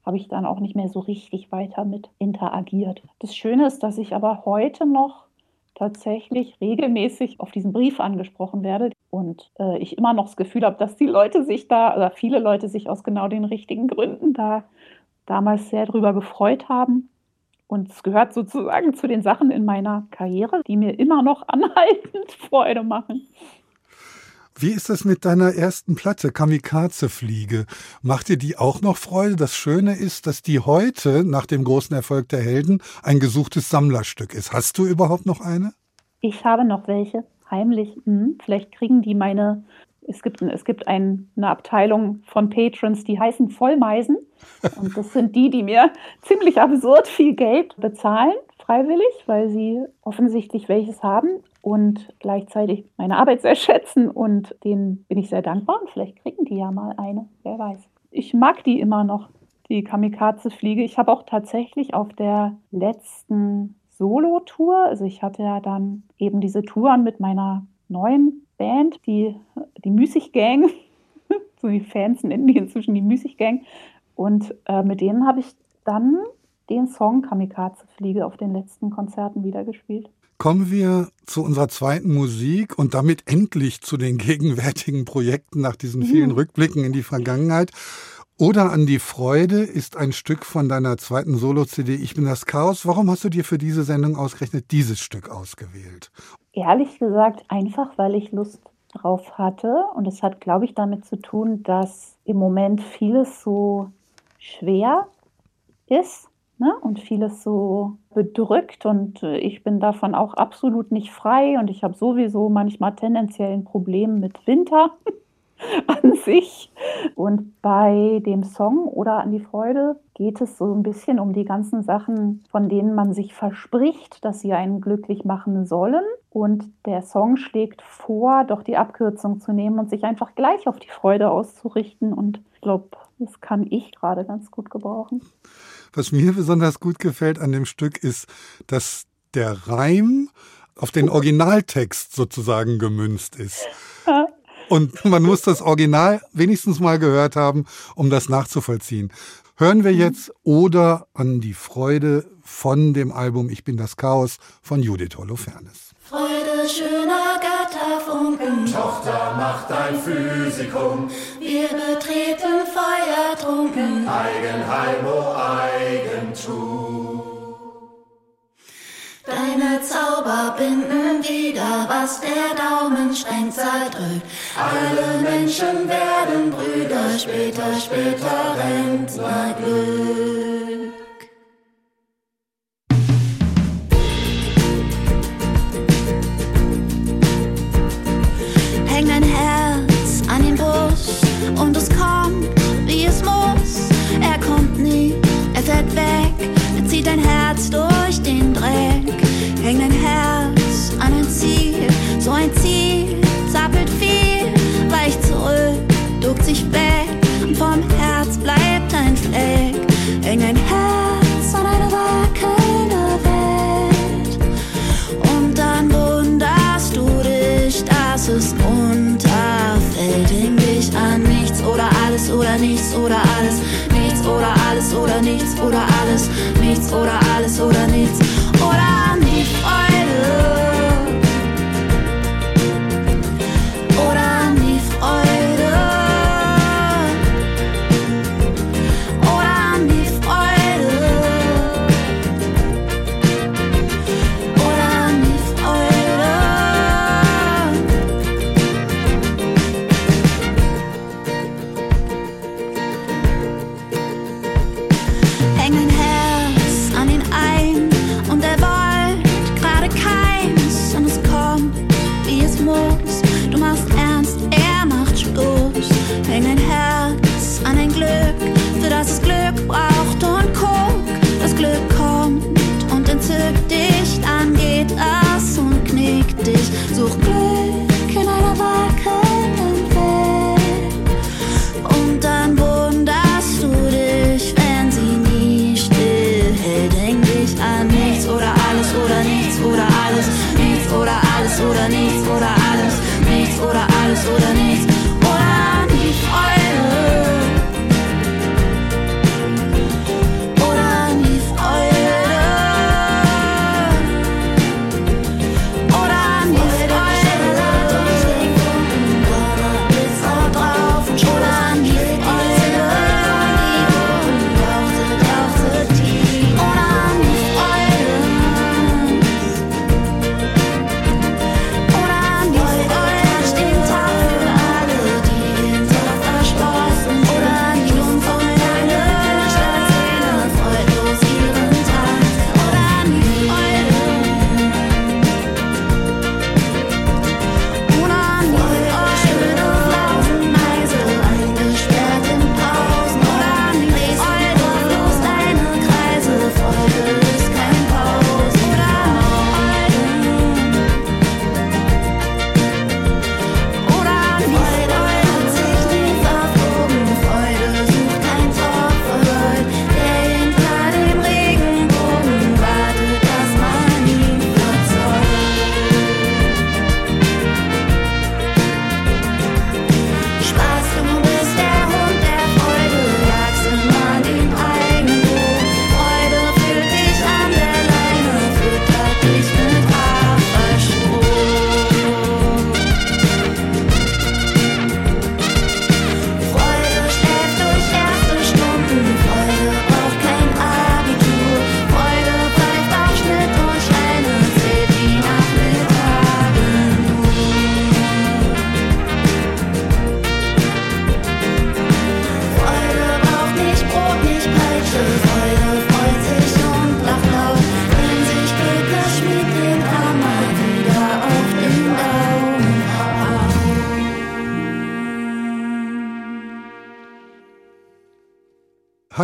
[SPEAKER 3] habe ich dann auch nicht mehr so richtig weiter mit interagiert. Das Schöne ist, dass ich aber heute noch tatsächlich regelmäßig auf diesen Brief angesprochen werde und äh, ich immer noch das Gefühl habe, dass die Leute sich da oder viele Leute sich aus genau den richtigen Gründen da damals sehr drüber gefreut haben. Und es gehört sozusagen zu den Sachen in meiner Karriere, die mir immer noch anhaltend Freude machen.
[SPEAKER 2] Wie ist es mit deiner ersten Platte, Kamikaze-Fliege? Macht dir die auch noch Freude? Das Schöne ist, dass die heute, nach dem großen Erfolg der Helden, ein gesuchtes Sammlerstück ist. Hast du überhaupt noch eine?
[SPEAKER 3] Ich habe noch welche, heimlich. Hm, vielleicht kriegen die meine. Es gibt, es gibt ein, eine Abteilung von Patrons, die heißen Vollmeisen. Und das sind die, die mir ziemlich absurd viel Geld bezahlen freiwillig, weil sie offensichtlich welches haben und gleichzeitig meine Arbeit sehr schätzen und denen bin ich sehr dankbar und vielleicht kriegen die ja mal eine, wer weiß. Ich mag die immer noch, die Kamikaze-Fliege. Ich habe auch tatsächlich auf der letzten Solo-Tour, also ich hatte ja dann eben diese Touren mit meiner neuen Band, die, die Müßig Gang, so die Fans nennen die inzwischen die Müßig Gang und äh, mit denen habe ich dann den Song Kamikaze Fliege auf den letzten Konzerten wieder gespielt.
[SPEAKER 2] Kommen wir zu unserer zweiten Musik und damit endlich zu den gegenwärtigen Projekten nach diesen vielen mhm. Rückblicken in die Vergangenheit. Oder an die Freude ist ein Stück von deiner zweiten Solo-CD Ich bin das Chaos. Warum hast du dir für diese Sendung ausgerechnet dieses Stück ausgewählt?
[SPEAKER 3] Ehrlich gesagt, einfach weil ich Lust drauf hatte. Und es hat, glaube ich, damit zu tun, dass im Moment vieles so schwer ist ne? und vieles so bedrückt. Und äh, ich bin davon auch absolut nicht frei. Und ich habe sowieso manchmal tendenziell ein Problem mit Winter. an sich. Und bei dem Song oder an die Freude geht es so ein bisschen um die ganzen Sachen, von denen man sich verspricht, dass sie einen glücklich machen sollen. Und der Song schlägt vor, doch die Abkürzung zu nehmen und sich einfach gleich auf die Freude auszurichten. Und ich glaube, das kann ich gerade ganz gut gebrauchen.
[SPEAKER 2] Was mir besonders gut gefällt an dem Stück ist, dass der Reim auf den Originaltext sozusagen gemünzt ist. Und man muss das Original wenigstens mal gehört haben, um das nachzuvollziehen. Hören wir jetzt Oder an die Freude von dem Album Ich bin das Chaos von Judith Holofernes.
[SPEAKER 4] Freude schöner Götterfunken, Tochter macht ein Physikum. Wir betreten feuertrunken, Eigenheim, oh Eigentum. Deine Zauber binden wieder, was der Daumenstreng zerdrückt. Alle Menschen werden Brüder, später, später Rentnerglück. Oder alles, nichts oder alles oder nichts oder alles, nichts oder alles oder nichts oder nichts oder alles. Nichts oder alles oder nichts.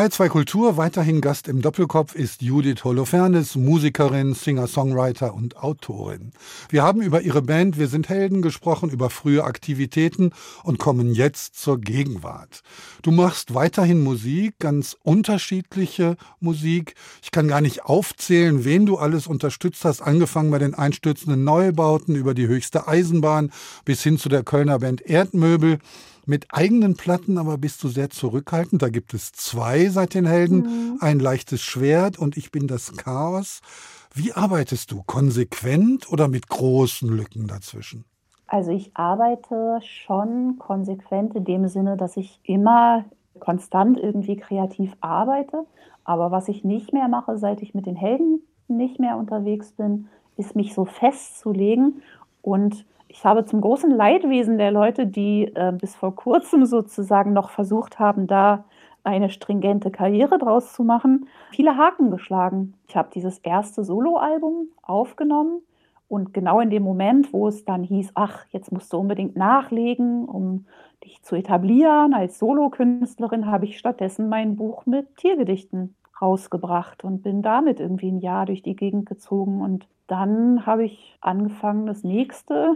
[SPEAKER 2] H2 Kultur, weiterhin Gast im Doppelkopf ist Judith Holofernes, Musikerin, Singer-Songwriter und Autorin. Wir haben über ihre Band Wir sind Helden gesprochen, über frühe Aktivitäten und kommen jetzt zur Gegenwart. Du machst weiterhin Musik, ganz unterschiedliche Musik. Ich kann gar nicht aufzählen, wen du alles unterstützt hast, angefangen bei den einstürzenden Neubauten über die höchste Eisenbahn bis hin zu der Kölner Band Erdmöbel. Mit eigenen Platten aber bist du sehr zurückhaltend. Da gibt es zwei seit den Helden. Mhm. Ein leichtes Schwert und Ich bin das Chaos. Wie arbeitest du? Konsequent oder mit großen Lücken dazwischen?
[SPEAKER 3] Also ich arbeite schon konsequent in dem Sinne, dass ich immer konstant irgendwie kreativ arbeite. Aber was ich nicht mehr mache, seit ich mit den Helden nicht mehr unterwegs bin, ist mich so festzulegen und ich habe zum großen Leidwesen der Leute, die äh, bis vor kurzem sozusagen noch versucht haben, da eine stringente Karriere draus zu machen, viele Haken geschlagen. Ich habe dieses erste Soloalbum aufgenommen und genau in dem Moment, wo es dann hieß, ach, jetzt musst du unbedingt nachlegen, um dich zu etablieren als Solokünstlerin, habe ich stattdessen mein Buch mit Tiergedichten rausgebracht und bin damit irgendwie ein Jahr durch die Gegend gezogen. Und dann habe ich angefangen, das nächste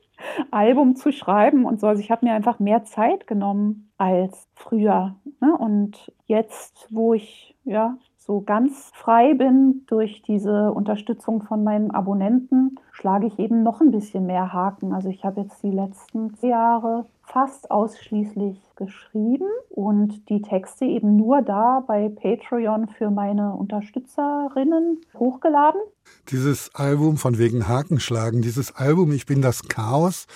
[SPEAKER 3] Album zu schreiben und so. Also ich habe mir einfach mehr Zeit genommen als früher. Ne? Und jetzt, wo ich ja so ganz frei bin durch diese Unterstützung von meinen Abonnenten, schlage ich eben noch ein bisschen mehr Haken. Also ich habe jetzt die letzten Jahre fast ausschließlich geschrieben und die Texte eben nur da bei Patreon für meine Unterstützerinnen hochgeladen.
[SPEAKER 2] Dieses Album von wegen Hakenschlagen, dieses Album Ich bin das Chaos,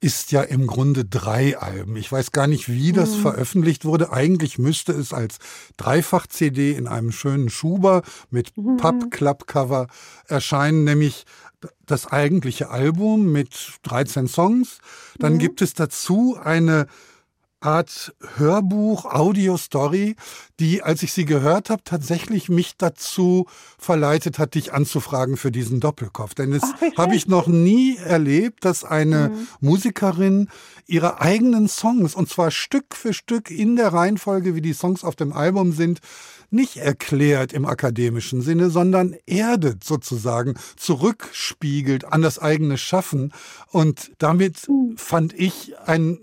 [SPEAKER 2] ist ja im Grunde drei Alben. Ich weiß gar nicht, wie das mhm. veröffentlicht wurde. Eigentlich müsste es als Dreifach-CD in einem schönen Schuber mit mhm. Papp-Klappcover erscheinen, nämlich das eigentliche Album mit 13 Songs. Dann mhm. gibt es dazu eine Art Hörbuch, Audio-Story, die, als ich sie gehört habe, tatsächlich mich dazu verleitet hat, dich anzufragen für diesen Doppelkopf. Denn es habe ich noch nie erlebt, dass eine mhm. Musikerin ihre eigenen Songs, und zwar Stück für Stück in der Reihenfolge, wie die Songs auf dem Album sind, nicht erklärt im akademischen Sinne, sondern erdet sozusagen, zurückspiegelt an das eigene Schaffen. Und damit mhm. fand ich ein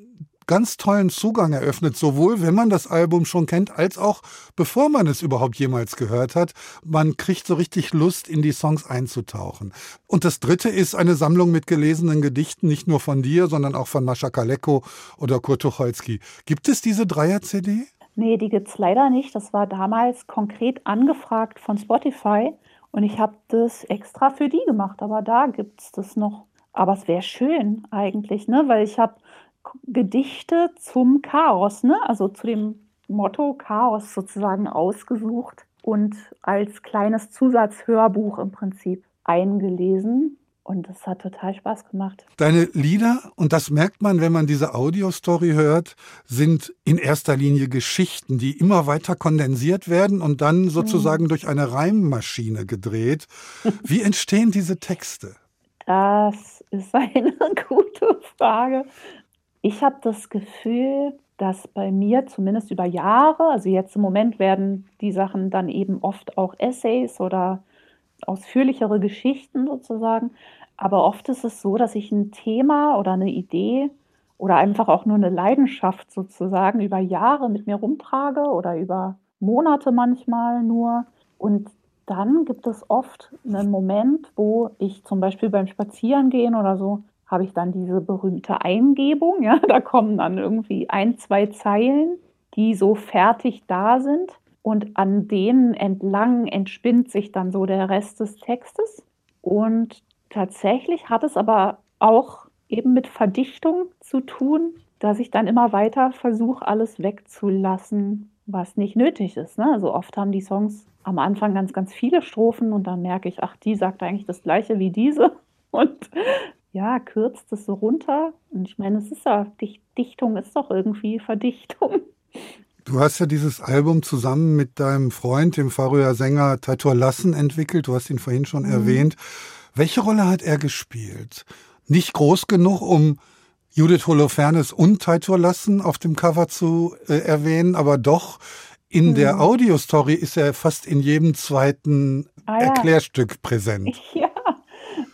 [SPEAKER 2] ganz tollen Zugang eröffnet, sowohl wenn man das Album schon kennt, als auch bevor man es überhaupt jemals gehört hat. Man kriegt so richtig Lust, in die Songs einzutauchen. Und das dritte ist eine Sammlung mit gelesenen Gedichten, nicht nur von dir, sondern auch von Mascha Kaleko oder Kurt Tucholsky. Gibt es diese Dreier-CD?
[SPEAKER 3] Nee, die gibt es leider nicht. Das war damals konkret angefragt von Spotify und ich habe das extra für die gemacht, aber da gibt es das noch. Aber es wäre schön eigentlich, ne? weil ich habe Gedichte zum Chaos, ne? also zu dem Motto Chaos sozusagen ausgesucht und als kleines Zusatzhörbuch im Prinzip eingelesen. Und das hat total Spaß gemacht.
[SPEAKER 2] Deine Lieder, und das merkt man, wenn man diese Audiostory hört, sind in erster Linie Geschichten, die immer weiter kondensiert werden und dann sozusagen mhm. durch eine Reimmaschine gedreht. Wie entstehen diese Texte?
[SPEAKER 3] Das ist eine gute Frage. Ich habe das Gefühl, dass bei mir zumindest über Jahre, also jetzt im Moment werden die Sachen dann eben oft auch Essays oder ausführlichere Geschichten sozusagen, aber oft ist es so, dass ich ein Thema oder eine Idee oder einfach auch nur eine Leidenschaft sozusagen über Jahre mit mir rumtrage oder über Monate manchmal nur. Und dann gibt es oft einen Moment, wo ich zum Beispiel beim Spazierengehen oder so habe ich dann diese berühmte Eingebung. Ja, da kommen dann irgendwie ein, zwei Zeilen, die so fertig da sind. Und an denen entlang entspinnt sich dann so der Rest des Textes. Und tatsächlich hat es aber auch eben mit Verdichtung zu tun, dass ich dann immer weiter versuche, alles wegzulassen, was nicht nötig ist. Ne? Also oft haben die Songs am Anfang ganz, ganz viele Strophen und dann merke ich, ach, die sagt eigentlich das gleiche wie diese. Und ja, kürzt es so runter. Und ich meine, es ist ja, Dichtung ist doch irgendwie Verdichtung.
[SPEAKER 2] Du hast ja dieses Album zusammen mit deinem Freund, dem Färöer Sänger Taitor Lassen, entwickelt. Du hast ihn vorhin schon mhm. erwähnt. Welche Rolle hat er gespielt? Nicht groß genug, um Judith Holofernes und Taitor Lassen auf dem Cover zu äh, erwähnen, aber doch In hm. der Audiostory ist er fast in jedem zweiten ah, ja. Erklärstück präsent.
[SPEAKER 3] Ja,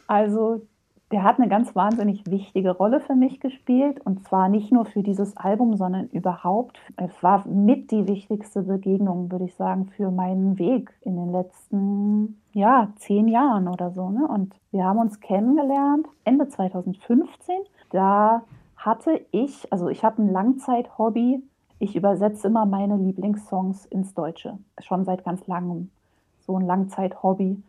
[SPEAKER 3] also der hat eine ganz wahnsinnig wichtige Rolle für mich gespielt und zwar nicht nur für dieses Album, sondern überhaupt. Es war mit die wichtigste Begegnung, würde ich sagen, für meinen Weg in den letzten ja, zehn Jahren oder so. Ne? Und wir haben uns kennengelernt Ende 2015. Da hatte ich, also ich habe ein Langzeit-Hobby. Ich übersetze immer meine Lieblingssongs ins Deutsche, schon seit ganz langem. So ein Langzeit-Hobby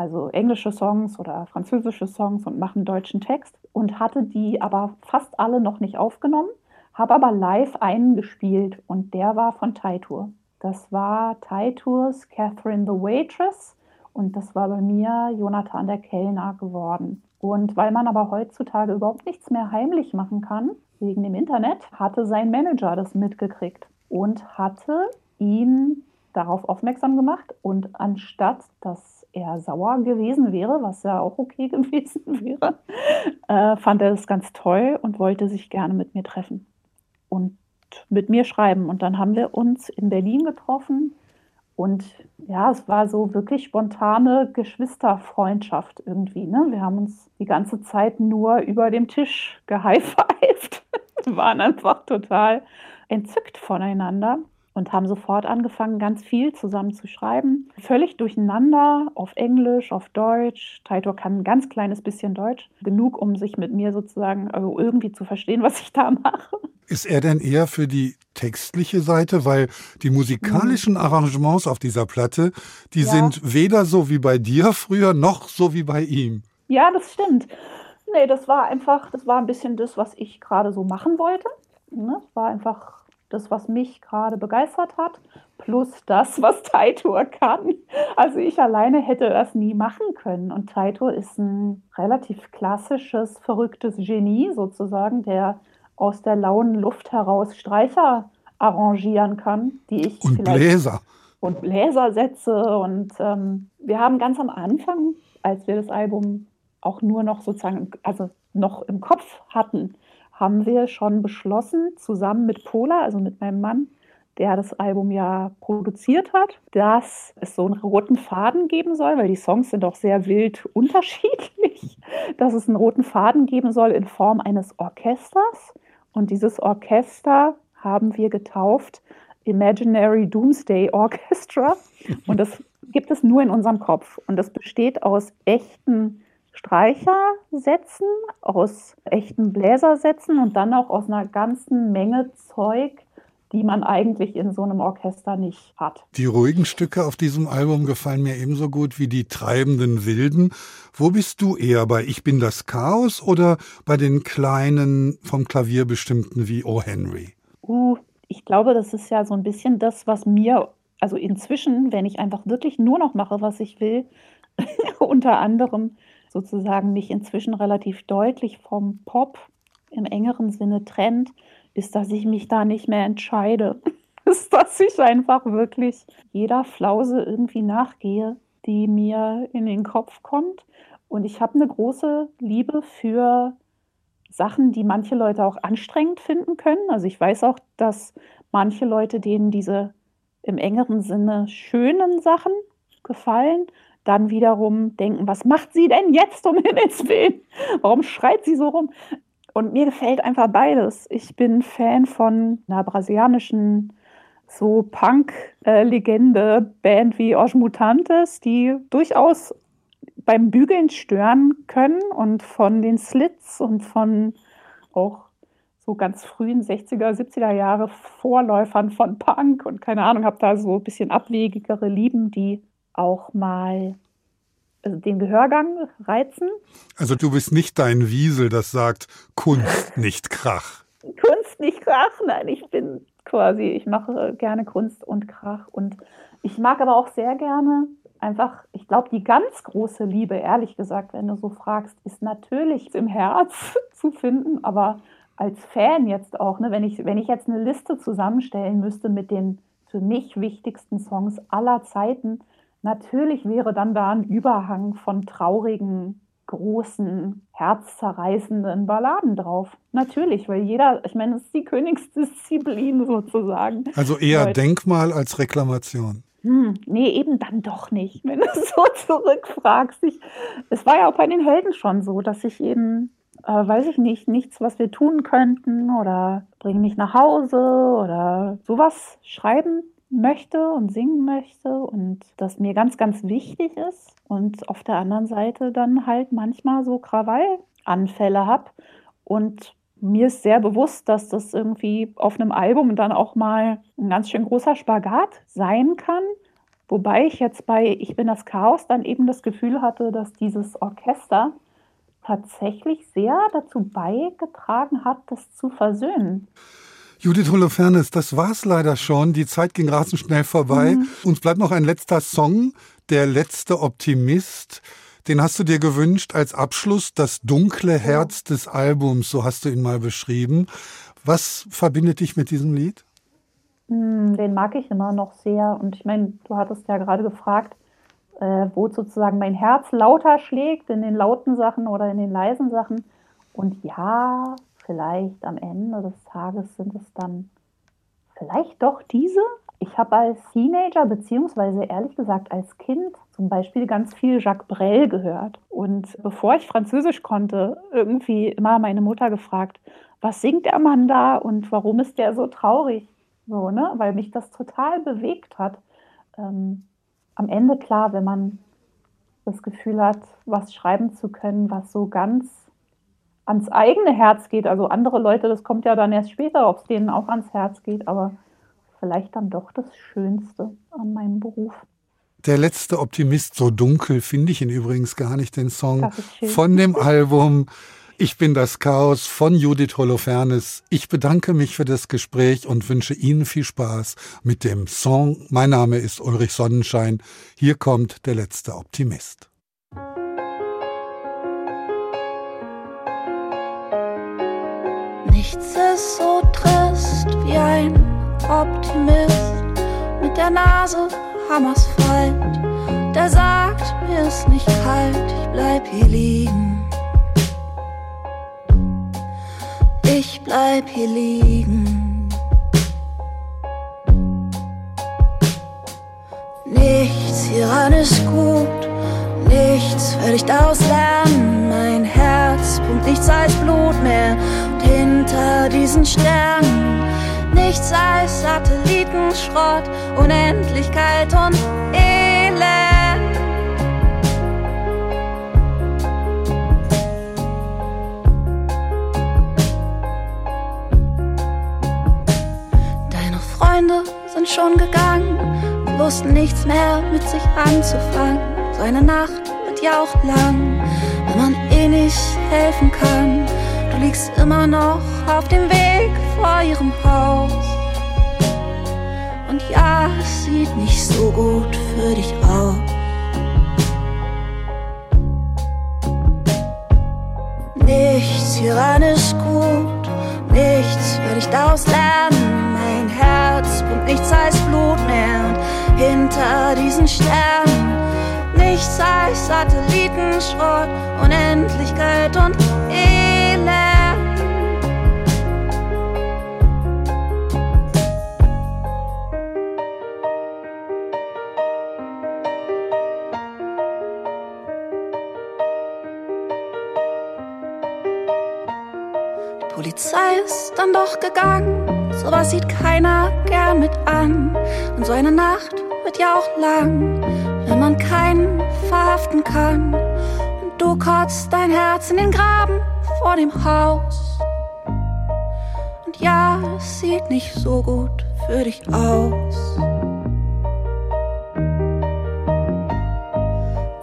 [SPEAKER 3] also englische Songs oder französische Songs und mache einen deutschen Text und hatte die aber fast alle noch nicht aufgenommen, habe aber live einen gespielt und der war von Taitour. Das war Taitours Catherine the Waitress und das war bei mir Jonathan der Kellner geworden. Und weil man aber heutzutage überhaupt nichts mehr heimlich machen kann, wegen dem Internet, hatte sein Manager das mitgekriegt und hatte ihn darauf aufmerksam gemacht. Und anstatt dass eher sauer gewesen wäre, was ja auch okay gewesen wäre, äh, fand er es ganz toll und wollte sich gerne mit mir treffen und mit mir schreiben. Und dann haben wir uns in Berlin getroffen und ja, es war so wirklich spontane Geschwisterfreundschaft irgendwie. Ne? Wir haben uns die ganze Zeit nur über dem Tisch gehighfived, waren einfach total entzückt voneinander und haben sofort angefangen, ganz viel zusammen zu schreiben. Völlig durcheinander, auf Englisch, auf Deutsch. Taito kann ein ganz kleines bisschen Deutsch, genug, um sich mit mir sozusagen also irgendwie zu verstehen, was ich da mache.
[SPEAKER 2] Ist er denn eher für die textliche Seite, weil die musikalischen mhm. Arrangements auf dieser Platte, die ja. sind weder so wie bei dir früher noch so wie bei ihm.
[SPEAKER 3] Ja, das stimmt. Nee, das war einfach, das war ein bisschen das, was ich gerade so machen wollte. Ne? Es war einfach das, was mich gerade begeistert hat, plus das, was Taito kann. Also ich alleine hätte das nie machen können. Und Taito ist ein relativ klassisches, verrücktes Genie sozusagen, der aus der lauen Luft heraus Streicher arrangieren kann, die ich
[SPEAKER 2] und Bläser
[SPEAKER 3] und Bläser setze. Und ähm, wir haben ganz am Anfang, als wir das Album auch nur noch sozusagen, also noch im Kopf hatten, haben wir schon beschlossen, zusammen mit Pola, also mit meinem Mann, der das Album ja produziert hat, dass es so einen roten Faden geben soll, weil die Songs sind auch sehr wild unterschiedlich, dass es einen roten Faden geben soll in Form eines Orchesters. Und dieses Orchester haben wir getauft Imaginary Doomsday Orchestra. Und das gibt es nur in unserem Kopf. Und das besteht aus echten Streichersätzen, aus echten Bläsersätzen und dann auch aus einer ganzen Menge Zeug, die man eigentlich in so einem Orchester nicht hat.
[SPEAKER 2] Die ruhigen Stücke auf diesem Album gefallen mir ebenso gut wie die treibenden Wilden. Wo bist du eher bei Ich bin das Chaos oder bei den kleinen vom Klavier bestimmten wie O. Henry?
[SPEAKER 3] Uh, ich glaube, das ist ja so ein bisschen das, was mir, also inzwischen, wenn ich einfach wirklich nur noch mache, was ich will, unter anderem sozusagen mich inzwischen relativ deutlich vom Pop im engeren Sinne trennt, ist, dass ich mich da nicht mehr entscheide. ist, dass ich einfach wirklich jeder Flause irgendwie nachgehe, die mir in den Kopf kommt. Und ich habe eine große Liebe für Sachen, die manche Leute auch anstrengend finden können. Also ich weiß auch, dass manche Leute, denen diese im engeren Sinne schönen Sachen gefallen, dann wiederum denken, was macht sie denn jetzt um Himmels Willen? Warum schreit sie so rum? Und mir gefällt einfach beides. Ich bin Fan von einer brasilianischen so Punk-Legende-Band wie Os Mutantes, die durchaus beim Bügeln stören können und von den Slits und von auch so ganz frühen 60er, 70er Jahre Vorläufern von Punk und keine Ahnung, habe da so ein bisschen abwegigere Lieben, die auch mal also den Gehörgang reizen.
[SPEAKER 2] Also du bist nicht dein Wiesel, das sagt Kunst, nicht Krach.
[SPEAKER 3] Kunst, nicht Krach, nein, ich bin quasi, ich mache gerne Kunst und Krach und ich mag aber auch sehr gerne einfach, ich glaube, die ganz große Liebe, ehrlich gesagt, wenn du so fragst, ist natürlich im Herz zu finden, aber als Fan jetzt auch, ne, wenn, ich, wenn ich jetzt eine Liste zusammenstellen müsste mit den für mich wichtigsten Songs aller Zeiten, Natürlich wäre dann da ein Überhang von traurigen großen, herzzerreißenden Balladen drauf. Natürlich, weil jeder, ich meine, das ist die Königsdisziplin sozusagen.
[SPEAKER 2] Also eher Leute. Denkmal als Reklamation.
[SPEAKER 3] Hm, nee, eben dann doch nicht, wenn du so zurückfragst. Ich, es war ja auch bei den Helden schon so, dass ich eben, äh, weiß ich nicht, nichts, was wir tun könnten oder bring mich nach Hause oder sowas schreiben möchte und singen möchte und das mir ganz, ganz wichtig ist und auf der anderen Seite dann halt manchmal so Krawallanfälle habe und mir ist sehr bewusst, dass das irgendwie auf einem Album dann auch mal ein ganz schön großer Spagat sein kann. Wobei ich jetzt bei Ich bin das Chaos dann eben das Gefühl hatte, dass dieses Orchester tatsächlich sehr dazu beigetragen hat, das zu versöhnen.
[SPEAKER 2] Judith Holofernes, das war's leider schon. Die Zeit ging rasend schnell vorbei. Mhm. Uns bleibt noch ein letzter Song, Der letzte Optimist. Den hast du dir gewünscht als Abschluss, das dunkle Herz des Albums, so hast du ihn mal beschrieben. Was verbindet dich mit diesem Lied?
[SPEAKER 3] Hm, den mag ich immer noch sehr. Und ich meine, du hattest ja gerade gefragt, äh, wo sozusagen mein Herz lauter schlägt, in den lauten Sachen oder in den leisen Sachen. Und ja, vielleicht am Ende des Tages sind es dann vielleicht doch diese. Ich habe als Teenager, beziehungsweise ehrlich gesagt als Kind zum Beispiel ganz viel Jacques Brel gehört. Und bevor ich Französisch konnte, irgendwie immer meine Mutter gefragt, was singt der Mann da und warum ist der so traurig? So, ne? Weil mich das total bewegt hat. Ähm, am Ende klar, wenn man das Gefühl hat, was schreiben zu können, was so ganz ans eigene Herz geht. Also andere Leute, das kommt ja dann erst später, ob es denen auch ans Herz geht, aber vielleicht dann doch das Schönste an meinem Beruf.
[SPEAKER 2] Der letzte Optimist, so dunkel finde ich ihn übrigens gar nicht, den Song von dem Album Ich bin das Chaos von Judith Holofernes. Ich bedanke mich für das Gespräch und wünsche Ihnen viel Spaß mit dem Song. Mein Name ist Ulrich Sonnenschein. Hier kommt der letzte Optimist.
[SPEAKER 4] Nichts ist so trist wie ein Optimist mit der Nase am Asphalt. Der sagt, mir ist nicht kalt, ich bleib hier liegen. Ich bleib hier liegen. Nichts hieran ist gut, nichts werde ich daraus lernen. Mein Herz pumpt nichts als Blut mehr hinter diesen Sternen nichts als Satellitenschrott, Unendlichkeit und Elend. Deine Freunde sind schon gegangen, wussten nichts mehr mit sich anzufangen. So eine Nacht wird ja auch lang, wenn man eh nicht helfen kann liegst immer noch auf dem Weg vor ihrem Haus. Und ja, es sieht nicht so gut für dich aus. Nichts hieran ist gut, nichts werde ich daraus lernen. Mein Herz pumpt nichts als Blut mehr und hinter diesen Sternen nichts als Satellitenschrott, Unendlichkeit und Polizei ist dann doch gegangen. Sowas sieht keiner gern mit an. Und so eine Nacht wird ja auch lang, wenn man keinen verhaften kann. Und du kotzt dein Herz in den Graben vor dem Haus. Und ja, es sieht nicht so gut für dich aus.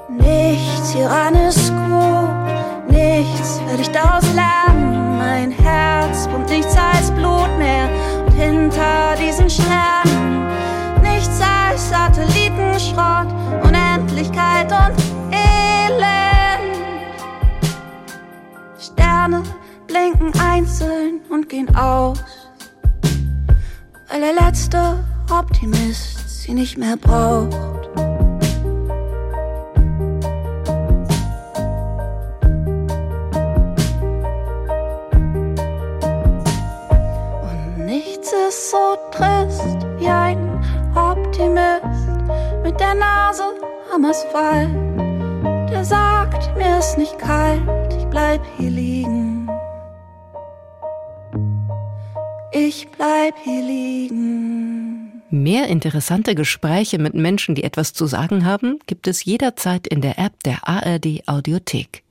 [SPEAKER 4] Nichts hieran ist gut, nichts werde ich daraus lernen Nichts als Blut mehr. Und hinter diesen Sternen nichts als Satellitenschrott, Unendlichkeit und Elend. Sterne blinken einzeln und gehen aus, weil der letzte Optimist sie nicht mehr braucht. Asphalt. Der sagt, mir ist nicht kalt, ich bleib hier liegen. Ich bleib hier liegen.
[SPEAKER 1] Mehr interessante Gespräche mit Menschen, die etwas zu sagen haben, gibt es jederzeit in der App der ARD Audiothek.